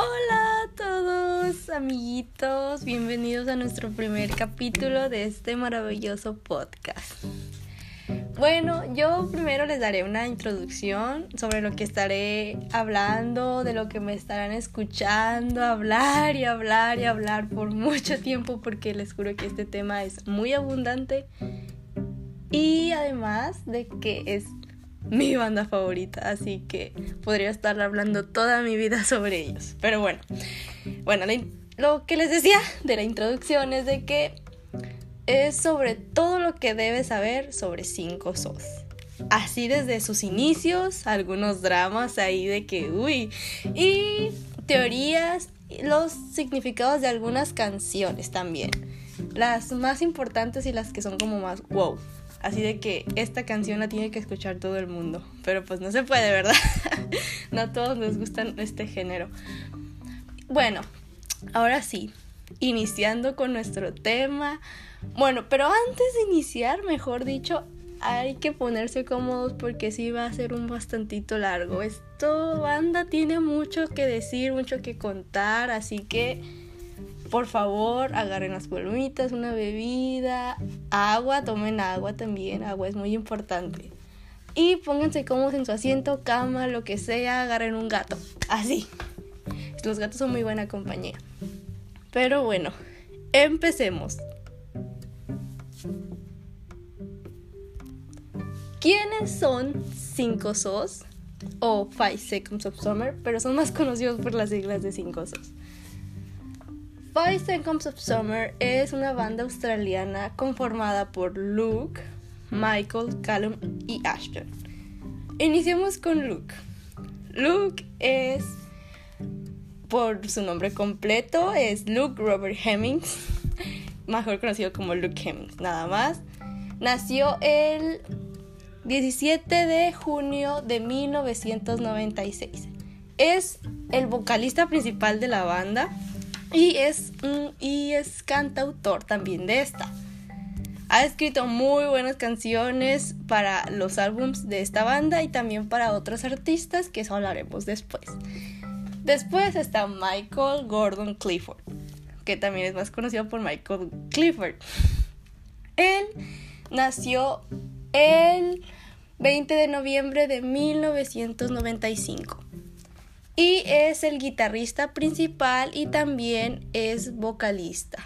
Hola a todos, amiguitos. Bienvenidos a nuestro primer capítulo de este maravilloso podcast. Bueno, yo primero les daré una introducción sobre lo que estaré hablando, de lo que me estarán escuchando, hablar y hablar y hablar por mucho tiempo porque les juro que este tema es muy abundante y además de que es mi banda favorita, así que podría estar hablando toda mi vida sobre ellos. Pero bueno, bueno, lo que les decía de la introducción es de que es sobre todo lo que debes saber sobre cinco sos. Así desde sus inicios, algunos dramas ahí de que, uy, y teorías, los significados de algunas canciones también. Las más importantes y las que son como más wow. Así de que esta canción la tiene que escuchar todo el mundo. Pero pues no se puede, ¿verdad? no a todos nos gustan este género. Bueno, ahora sí, iniciando con nuestro tema. Bueno, pero antes de iniciar, mejor dicho, hay que ponerse cómodos porque sí va a ser un bastantito largo. Esto, banda, tiene mucho que decir, mucho que contar, así que por favor, agarren las palomitas, una bebida, agua, tomen agua también, agua es muy importante. Y pónganse cómodos en su asiento, cama, lo que sea, agarren un gato, así. Los gatos son muy buena compañía. Pero bueno, empecemos. ¿Quiénes son 5 SOS? O 5 Seconds of Summer, pero son más conocidos por las siglas de 5 SOS. Five Seconds of Summer es una banda australiana conformada por Luke, Michael, Callum y Ashton. Iniciamos con Luke. Luke es, por su nombre completo, es Luke Robert Hemmings, mejor conocido como Luke Hemmings, nada más. Nació el 17 de junio de 1996. Es el vocalista principal de la banda y es, y es cantautor también de esta. Ha escrito muy buenas canciones para los álbums de esta banda y también para otros artistas que eso hablaremos después. Después está Michael Gordon Clifford, que también es más conocido por Michael Clifford. Él nació el 20 de noviembre de 1995 y es el guitarrista principal y también es vocalista.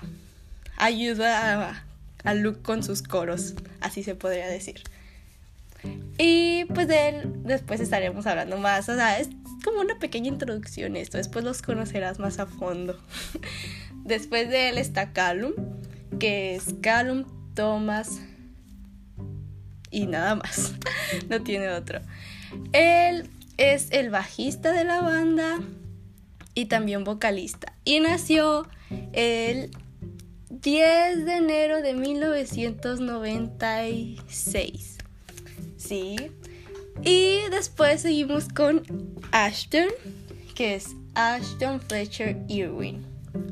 Ayuda a, Luke con sus coros, así se podría decir. Y pues de él después estaremos hablando más. O sea, es como una pequeña introducción esto. Después los conocerás más a fondo. después de él está Callum, que es Callum Thomas. Y nada más. no tiene otro. Él es el bajista de la banda y también vocalista. Y nació el 10 de enero de 1996. Sí. Y después seguimos con Ashton, que es Ashton Fletcher Irwin,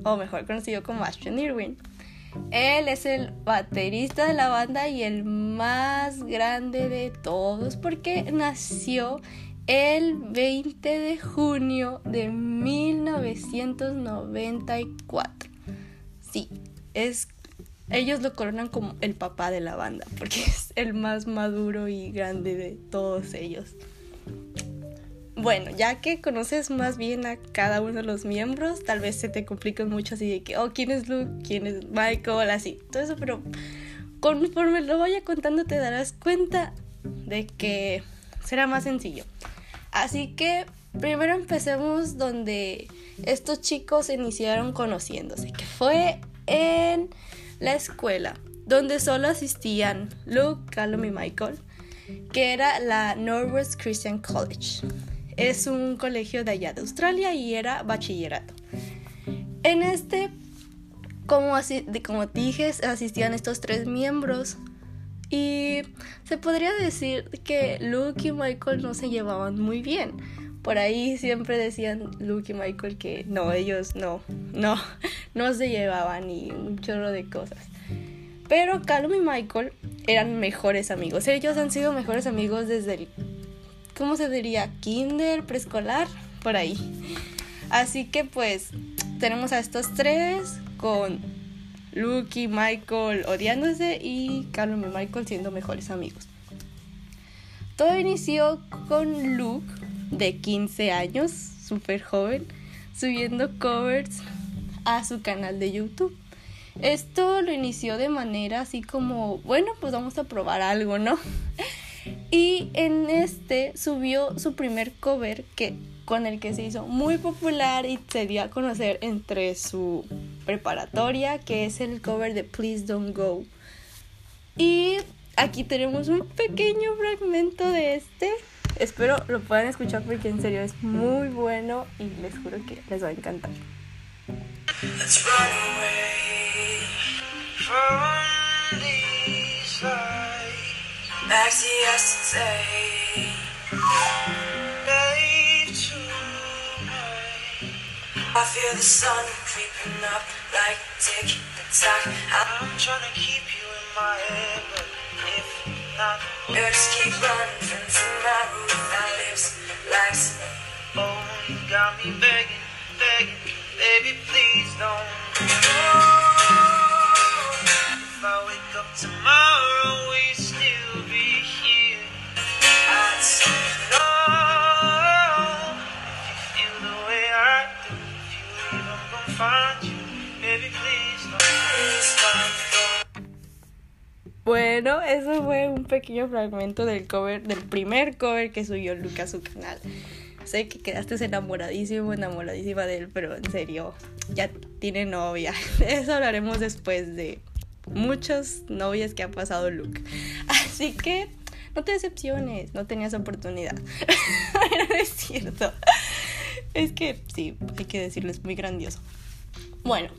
o mejor conocido como Ashton Irwin. Él es el baterista de la banda y el más grande de todos porque nació el 20 de junio de 1994. Sí, es ellos lo coronan como el papá de la banda porque es el más maduro y grande de todos ellos. Bueno, ya que conoces más bien a cada uno de los miembros, tal vez se te complica mucho así de que, oh, ¿quién es Luke? ¿Quién es Michael? Así, todo eso, pero conforme lo vaya contando te darás cuenta de que será más sencillo. Así que primero empecemos donde estos chicos iniciaron conociéndose, que fue en la escuela, donde solo asistían Luke, Callum y Michael, que era la Northwest Christian College. Es un colegio de allá de Australia y era bachillerato. En este, como, así, como dije, asistían estos tres miembros y se podría decir que Luke y Michael no se llevaban muy bien. Por ahí siempre decían Luke y Michael que no, ellos no, no, no se llevaban ni un chorro de cosas. Pero Callum y Michael eran mejores amigos. Ellos han sido mejores amigos desde el, ¿cómo se diría? Kinder, preescolar, por ahí. Así que pues tenemos a estos tres con Luke y Michael odiándose y Callum y Michael siendo mejores amigos. Todo inició con Luke de 15 años, súper joven, subiendo covers a su canal de YouTube. Esto lo inició de manera así como, bueno, pues vamos a probar algo, ¿no? Y en este subió su primer cover que con el que se hizo muy popular y se dio a conocer entre su preparatoria, que es el cover de Please Don't Go. Y aquí tenemos un pequeño fragmento de este. Espero lo puedan escuchar porque en serio es muy bueno y les juro que les va a encantar. Let's run away from these lights. Back to yesterday. Day tonight. I feel the sun creeping up like tick tock. I'm trying to keep you in my head, but if not, nerves keep running from my roof. My lips like oh, you got me begging, begging. Baby, please don't oh, If I wake up tomorrow, Bueno, eso fue un pequeño fragmento del cover, del primer cover que subió Luca a su canal sé que quedaste enamoradísimo, enamoradísima de él, pero en serio, ya tiene novia. Eso hablaremos después de muchas novias que ha pasado Luke. Así que no te decepciones, no tenías oportunidad. no es cierto. Es que sí, hay que decirlo, es muy grandioso. Bueno,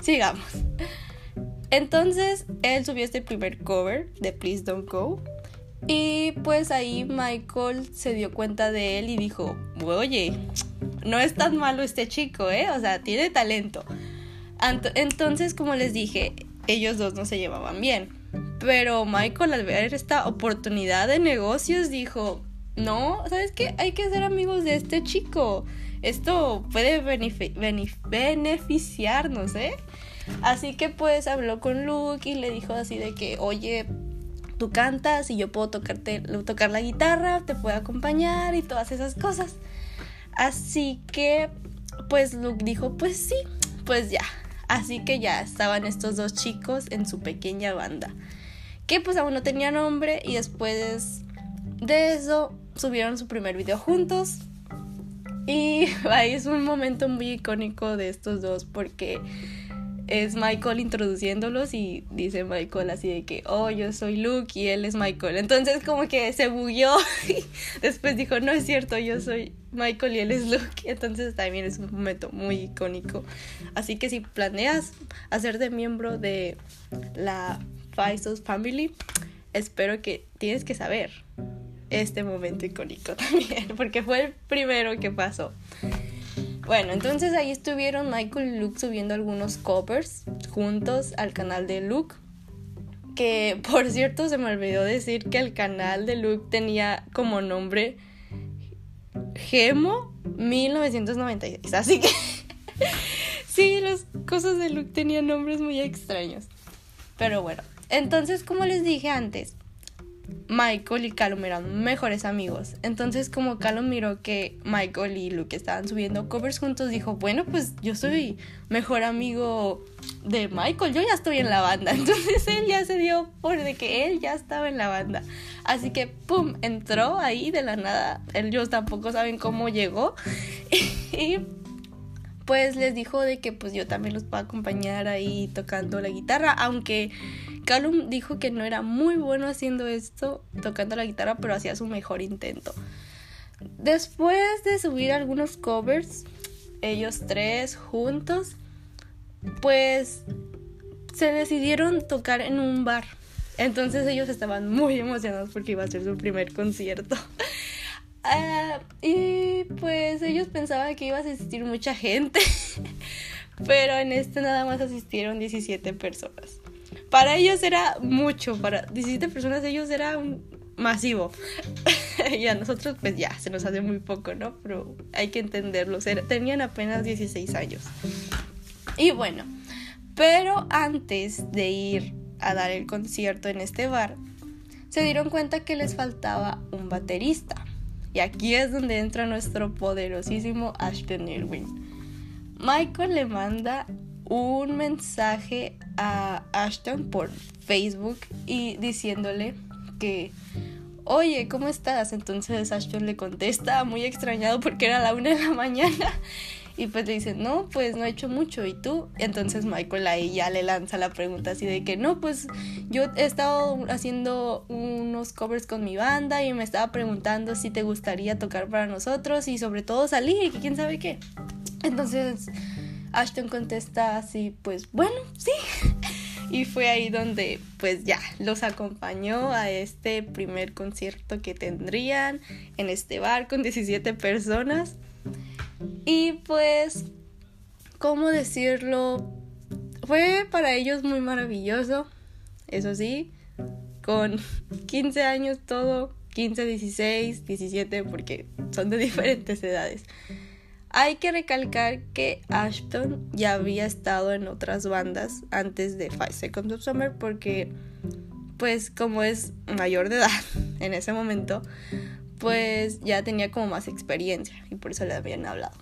sigamos. Entonces, él subió este primer cover de Please Don't Go y pues ahí Michael se dio cuenta de él y dijo, oye, no es tan malo este chico, ¿eh? O sea, tiene talento. Entonces, como les dije, ellos dos no se llevaban bien. Pero Michael al ver esta oportunidad de negocios dijo, no, ¿sabes qué? Hay que ser amigos de este chico. Esto puede beneficiarnos, ¿eh? Así que pues habló con Luke y le dijo así de que, oye, tú cantas y yo puedo tocarte, tocar la guitarra, te puedo acompañar y todas esas cosas. Así que, pues Luke dijo, pues sí, pues ya. Así que ya estaban estos dos chicos en su pequeña banda. Que pues aún no tenía nombre y después de eso subieron su primer video juntos. Y ahí es un momento muy icónico de estos dos porque es Michael introduciéndolos y dice Michael así de que, oh, yo soy Luke y él es Michael. Entonces como que se bugueó y después dijo, no es cierto, yo soy Michael y él es Luke. Entonces también es un momento muy icónico. Así que si planeas hacerte miembro de la Faisos Family, espero que tienes que saber este momento icónico también, porque fue el primero que pasó. Bueno, entonces ahí estuvieron Michael y Luke subiendo algunos covers juntos al canal de Luke. Que por cierto se me olvidó decir que el canal de Luke tenía como nombre Gemo 1996. Así que sí, las cosas de Luke tenían nombres muy extraños. Pero bueno, entonces como les dije antes, Michael y Callum eran mejores amigos. Entonces, como Callum miró que Michael y Luke estaban subiendo covers juntos, dijo, bueno, pues yo soy mejor amigo de Michael, yo ya estoy en la banda. Entonces él ya se dio por de que él ya estaba en la banda. Así que, ¡pum!, entró ahí de la nada. Ellos tampoco saben cómo llegó. y pues les dijo de que pues yo también los puedo acompañar ahí tocando la guitarra, aunque Callum dijo que no era muy bueno haciendo esto, tocando la guitarra, pero hacía su mejor intento. Después de subir algunos covers, ellos tres juntos, pues se decidieron tocar en un bar. Entonces ellos estaban muy emocionados porque iba a ser su primer concierto. Ah, y pues ellos pensaban que iba a asistir mucha gente, pero en este nada más asistieron 17 personas. Para ellos era mucho, para 17 personas ellos era un masivo. y a nosotros pues ya, se nos hace muy poco, ¿no? Pero hay que entenderlo, tenían apenas 16 años. Y bueno, pero antes de ir a dar el concierto en este bar, se dieron cuenta que les faltaba un baterista. Y aquí es donde entra nuestro poderosísimo Ashton Irwin. Michael le manda un mensaje a Ashton por Facebook y diciéndole que, oye, ¿cómo estás? Entonces Ashton le contesta muy extrañado porque era la una de la mañana y pues le dice, no, pues no he hecho mucho. ¿Y tú? Entonces Michael ahí ya le lanza la pregunta así de que, no, pues yo he estado haciendo unos covers con mi banda y me estaba preguntando si te gustaría tocar para nosotros y sobre todo salir y quién sabe qué. Entonces Ashton contesta así, pues bueno, sí. Y fue ahí donde pues ya los acompañó a este primer concierto que tendrían en este bar con 17 personas. Y pues, ¿cómo decirlo? Fue para ellos muy maravilloso, eso sí, con 15 años todo, 15, 16, 17, porque son de diferentes edades. Hay que recalcar que Ashton ya había estado en otras bandas antes de Five Seconds of Summer porque pues como es mayor de edad en ese momento, pues ya tenía como más experiencia y por eso le habían hablado.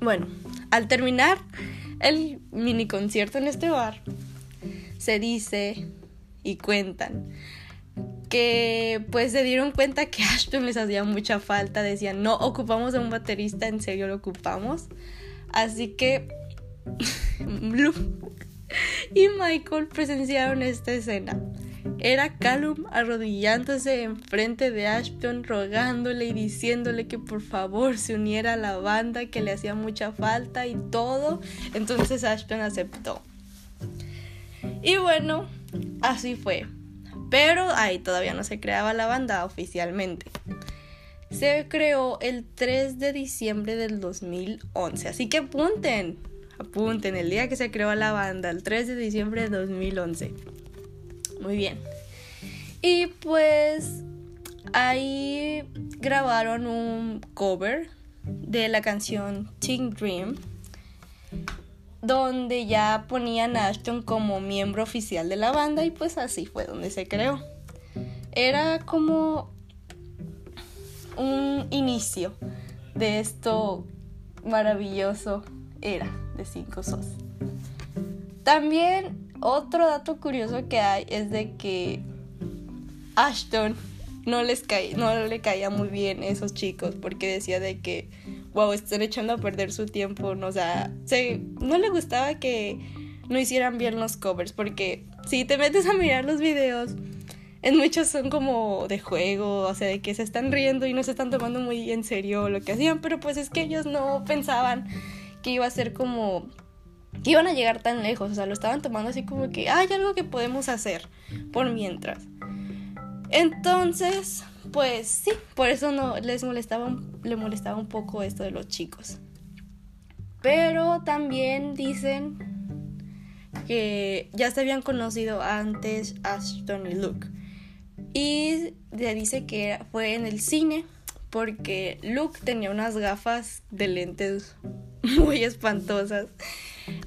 Bueno, al terminar el mini concierto en este bar, se dice y cuentan que pues se dieron cuenta que Ashton les hacía mucha falta, decían, no ocupamos a un baterista, en serio lo ocupamos. Así que Blue y Michael presenciaron esta escena. Era Callum arrodillándose enfrente de Ashton, rogándole y diciéndole que por favor se uniera a la banda, que le hacía mucha falta y todo. Entonces Ashton aceptó. Y bueno, así fue. Pero ahí todavía no se creaba la banda oficialmente. Se creó el 3 de diciembre del 2011. Así que apunten, apunten el día que se creó la banda, el 3 de diciembre de 2011. Muy bien. Y pues ahí grabaron un cover de la canción Teen Dream, donde ya ponían a Ashton como miembro oficial de la banda y pues así fue donde se creó. Era como un inicio de esto maravilloso era de Cinco Sos. También otro dato curioso que hay es de que Ashton no les no le caía muy bien esos chicos porque decía de que wow, están echando a perder su tiempo, no, o sea, no le gustaba que no hicieran bien los covers porque si te metes a mirar los videos en muchos son como de juego, o sea, de que se están riendo y no se están tomando muy en serio lo que hacían, pero pues es que ellos no pensaban que iba a ser como que iban a llegar tan lejos, o sea, lo estaban tomando así como que hay algo que podemos hacer por mientras. Entonces, pues sí, por eso no les molestaba, le molestaba un poco esto de los chicos. Pero también dicen que ya se habían conocido antes Ashton y Luke. Y le dice que fue en el cine porque Luke tenía unas gafas de lentes muy espantosas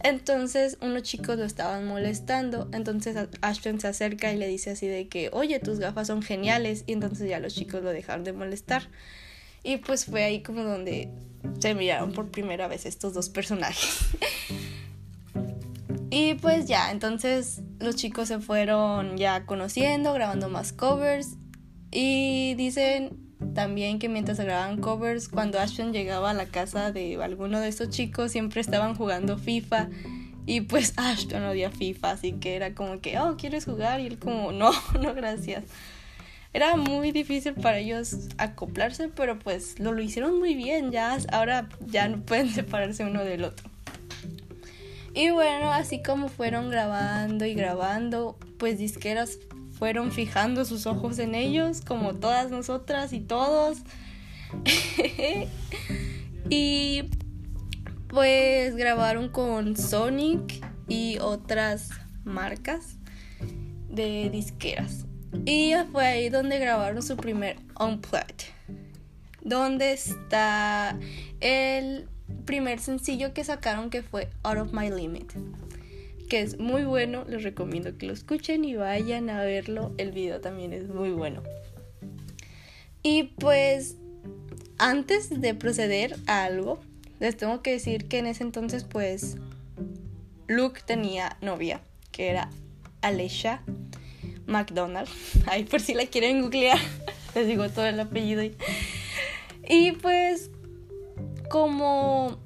entonces unos chicos lo estaban molestando, entonces Ashton se acerca y le dice así de que, oye, tus gafas son geniales, y entonces ya los chicos lo dejaron de molestar. Y pues fue ahí como donde se miraron por primera vez estos dos personajes. y pues ya, entonces los chicos se fueron ya conociendo, grabando más covers y dicen también que mientras grababan covers, cuando Ashton llegaba a la casa de alguno de estos chicos, siempre estaban jugando FIFA. Y pues Ashton odia FIFA, así que era como que, oh, ¿quieres jugar? Y él como, no, no, gracias. Era muy difícil para ellos acoplarse, pero pues lo, lo hicieron muy bien, ya ahora ya no pueden separarse uno del otro. Y bueno, así como fueron grabando y grabando, pues disqueras fueron fijando sus ojos en ellos, como todas nosotras y todos. y pues grabaron con Sonic y otras marcas de disqueras. Y fue ahí donde grabaron su primer Unplugged, donde está el primer sencillo que sacaron que fue Out of My Limit, que es muy bueno, les recomiendo que lo escuchen y vayan a verlo, el video también es muy bueno. Y pues antes de proceder a algo, les tengo que decir que en ese entonces pues Luke tenía novia, que era Alesha McDonald. Ahí por si la quieren googlear, les digo todo el apellido. Y pues como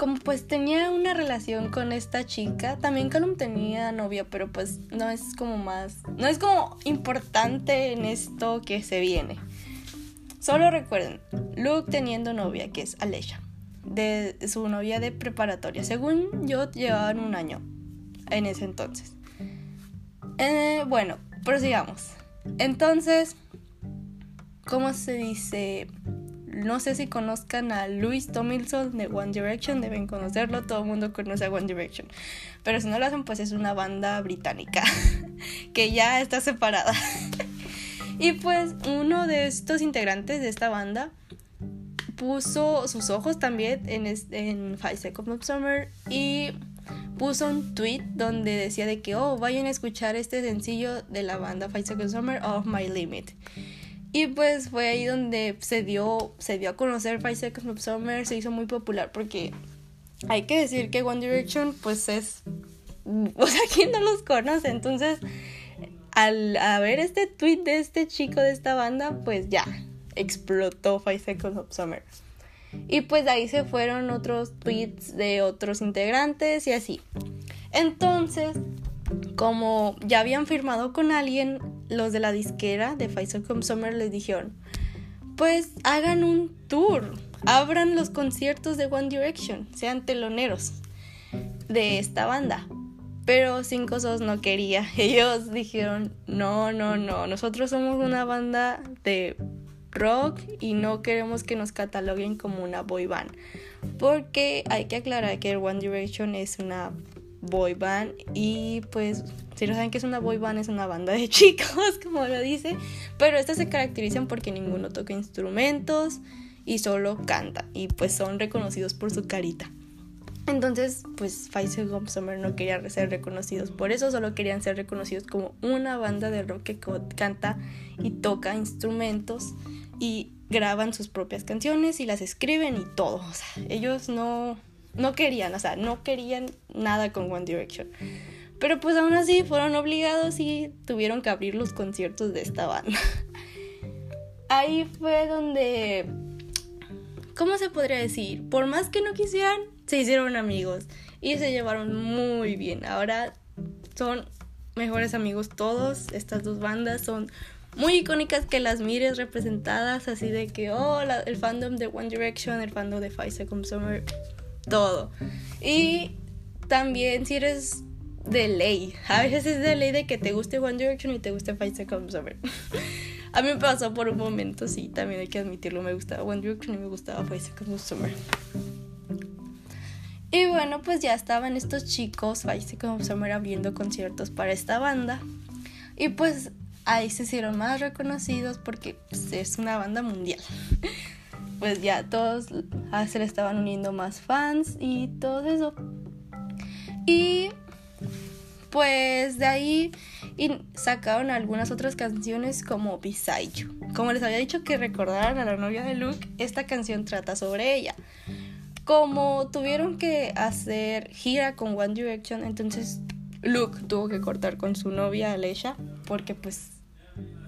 como pues tenía una relación con esta chica, también Callum tenía novia, pero pues no es como más, no es como importante en esto que se viene. Solo recuerden, Luke teniendo novia, que es Alesha, de su novia de preparatoria. Según yo, llevaban un año en ese entonces. Eh, bueno, prosigamos. Entonces, ¿cómo se dice? No sé si conozcan a Louis Tomlinson de One Direction, deben conocerlo, todo el mundo conoce a One Direction. Pero si no lo hacen, pues es una banda británica que ya está separada. y pues uno de estos integrantes de esta banda puso sus ojos también en, en Five Seconds of Summer y puso un tweet donde decía de que, oh, vayan a escuchar este sencillo de la banda Five Seconds of Summer of My Limit. Y pues fue ahí donde se dio, se dio a conocer Five Seconds of Summer, se hizo muy popular porque hay que decir que One Direction pues es, o sea, ¿quién no los conoce? Entonces, al ver este tweet de este chico de esta banda, pues ya, explotó Five Seconds of Summer. Y pues ahí se fueron otros tweets de otros integrantes y así. Entonces, como ya habían firmado con alguien, los de la disquera de Come Summer les dijeron, pues hagan un tour, abran los conciertos de One Direction, sean teloneros de esta banda. Pero Cinco Sos no quería. Ellos dijeron, no, no, no, nosotros somos una banda de rock y no queremos que nos cataloguen como una boy band. Porque hay que aclarar que One Direction es una boy band y pues si no saben que es una boy band es una banda de chicos como lo dice pero estas se caracterizan porque ninguno toca instrumentos y solo canta y pues son reconocidos por su carita. Entonces pues Gum Summer no quería ser reconocidos por eso solo querían ser reconocidos como una banda de rock que canta y toca instrumentos y graban sus propias canciones y las escriben y todo. O sea ellos no no querían, o sea, no querían nada con One Direction. Pero pues aún así fueron obligados y tuvieron que abrir los conciertos de esta banda. Ahí fue donde, ¿cómo se podría decir? Por más que no quisieran, se hicieron amigos y se llevaron muy bien. Ahora son mejores amigos todos. Estas dos bandas son muy icónicas que las mires representadas así de que, oh, el fandom de One Direction, el fandom de Five Seconds Summer todo. Y también si eres de ley, a veces es de ley de que te guste One Direction y te guste Five Seconds Summer. a mí me pasó por un momento, sí, también hay que admitirlo, me gustaba One Direction y me gustaba Five Seconds Summer. Y bueno, pues ya estaban estos chicos, Five Seconds Summer, abriendo conciertos para esta banda. Y pues ahí se hicieron más reconocidos porque pues, es una banda mundial pues ya todos se le estaban uniendo más fans y todo eso. Y pues de ahí sacaron algunas otras canciones como You. Como les había dicho que recordaran a la novia de Luke, esta canción trata sobre ella. Como tuvieron que hacer gira con One Direction, entonces Luke tuvo que cortar con su novia Alesha porque pues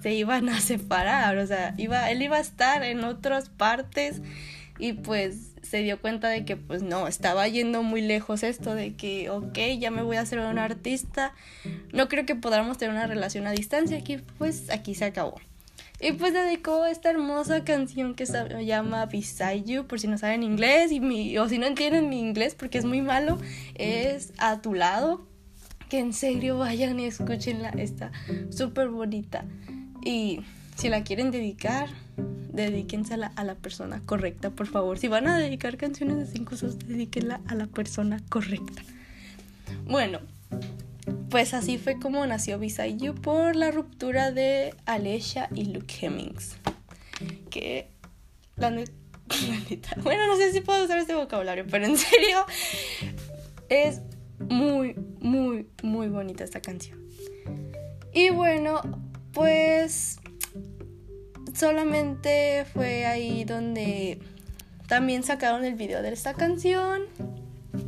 se iban a separar, o sea, iba, él iba a estar en otras partes y pues se dio cuenta de que pues no, estaba yendo muy lejos esto de que, ok, ya me voy a hacer un artista, no creo que podamos tener una relación a distancia, aquí pues aquí se acabó. Y pues dedicó esta hermosa canción que se llama Beside You, por si no saben inglés y mi, o si no entienden mi inglés porque es muy malo, es a tu lado. Que en serio vayan y escúchenla, está súper bonita. Y si la quieren dedicar, dedíquensela a la persona correcta, por favor. Si van a dedicar canciones de cinco sos, dedíquenla a la persona correcta. Bueno, pues así fue como nació Beside You por la ruptura de Alessia y Luke Hemmings. Que la, neta, bueno, no sé si puedo usar este vocabulario, pero en serio es muy, muy, muy bonita esta canción. Y bueno, pues solamente fue ahí donde también sacaron el video de esta canción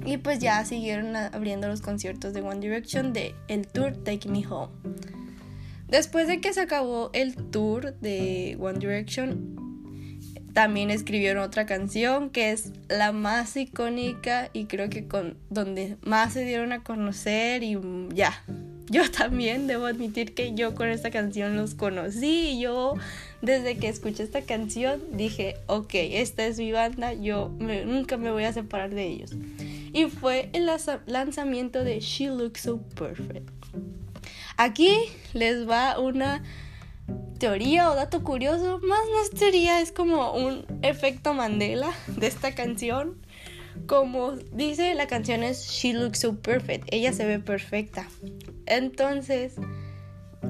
y pues ya siguieron abriendo los conciertos de One Direction de el tour Take Me Home. Después de que se acabó el tour de One Direction, también escribieron otra canción que es la más icónica y creo que con donde más se dieron a conocer y ya. Yo también debo admitir que yo con esta canción los conocí yo desde que escuché esta canción dije, ok, esta es mi banda, yo nunca me voy a separar de ellos y fue el lanzamiento de She Looks So Perfect. Aquí les va una teoría o dato curioso, más no es teoría, es como un efecto Mandela de esta canción. Como dice, la canción es She Looks So Perfect, ella se ve perfecta. Entonces,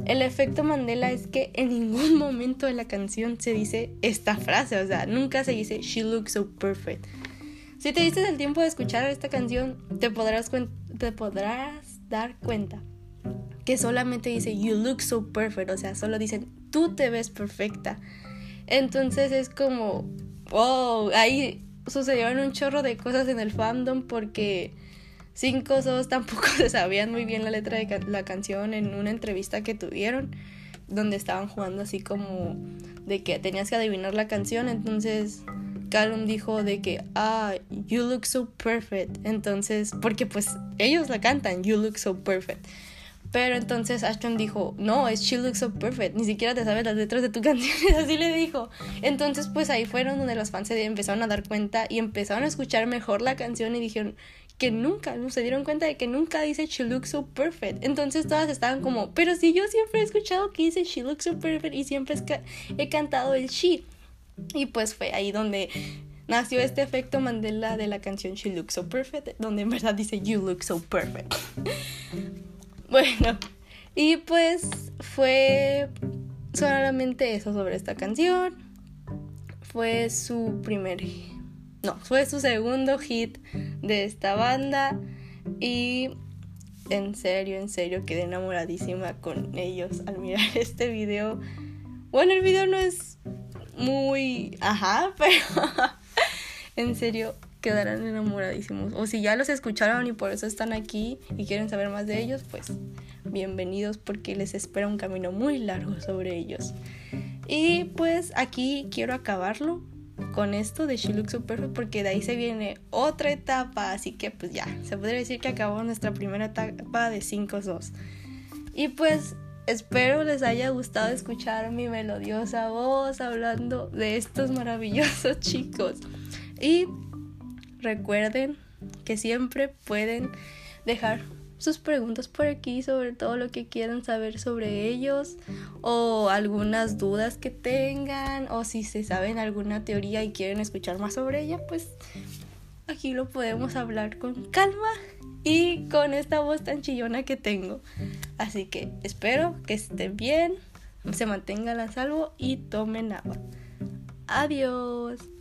el efecto Mandela es que en ningún momento de la canción se dice esta frase, o sea, nunca se dice She Looks So Perfect. Si te diste el tiempo de escuchar esta canción, te podrás, te podrás dar cuenta que solamente dice You look so perfect, o sea, solo dicen tú te ves perfecta. Entonces es como, wow, ahí sucedieron un chorro de cosas en el fandom porque cinco dos tampoco se sabían muy bien la letra de la canción en una entrevista que tuvieron donde estaban jugando así como de que tenías que adivinar la canción, entonces Callum dijo de que, ah, you look so perfect. Entonces, porque pues ellos la cantan, you look so perfect. Pero entonces Ashton dijo, no, es She Looks So Perfect, ni siquiera te sabes las letras de tu canción, así le dijo. Entonces pues ahí fueron donde los fans se empezaron a dar cuenta y empezaron a escuchar mejor la canción y dijeron que nunca, se dieron cuenta de que nunca dice She Looks So Perfect. Entonces todas estaban como, pero si yo siempre he escuchado que dice She Looks So Perfect y siempre he cantado el She. Y pues fue ahí donde nació este efecto Mandela de la canción She Looks So Perfect, donde en verdad dice You Look So Perfect. bueno, y pues fue solamente eso sobre esta canción. Fue su primer, no, fue su segundo hit de esta banda y en serio, en serio quedé enamoradísima con ellos al mirar este video. Bueno, el video no es muy, ajá, pero en serio quedarán enamoradísimos. O si ya los escucharon y por eso están aquí y quieren saber más de ellos, pues bienvenidos porque les espera un camino muy largo sobre ellos. Y pues aquí quiero acabarlo con esto de She Looks So Perfect porque de ahí se viene otra etapa, así que pues ya, se podría decir que acabó nuestra primera etapa de 5-2. Y pues Espero les haya gustado escuchar mi melodiosa voz hablando de estos maravillosos chicos. Y recuerden que siempre pueden dejar sus preguntas por aquí sobre todo lo que quieran saber sobre ellos o algunas dudas que tengan o si se saben alguna teoría y quieren escuchar más sobre ella, pues aquí lo podemos hablar con calma y con esta voz tan chillona que tengo. Así que espero que estén bien, se mantengan a salvo y tomen agua. Adiós.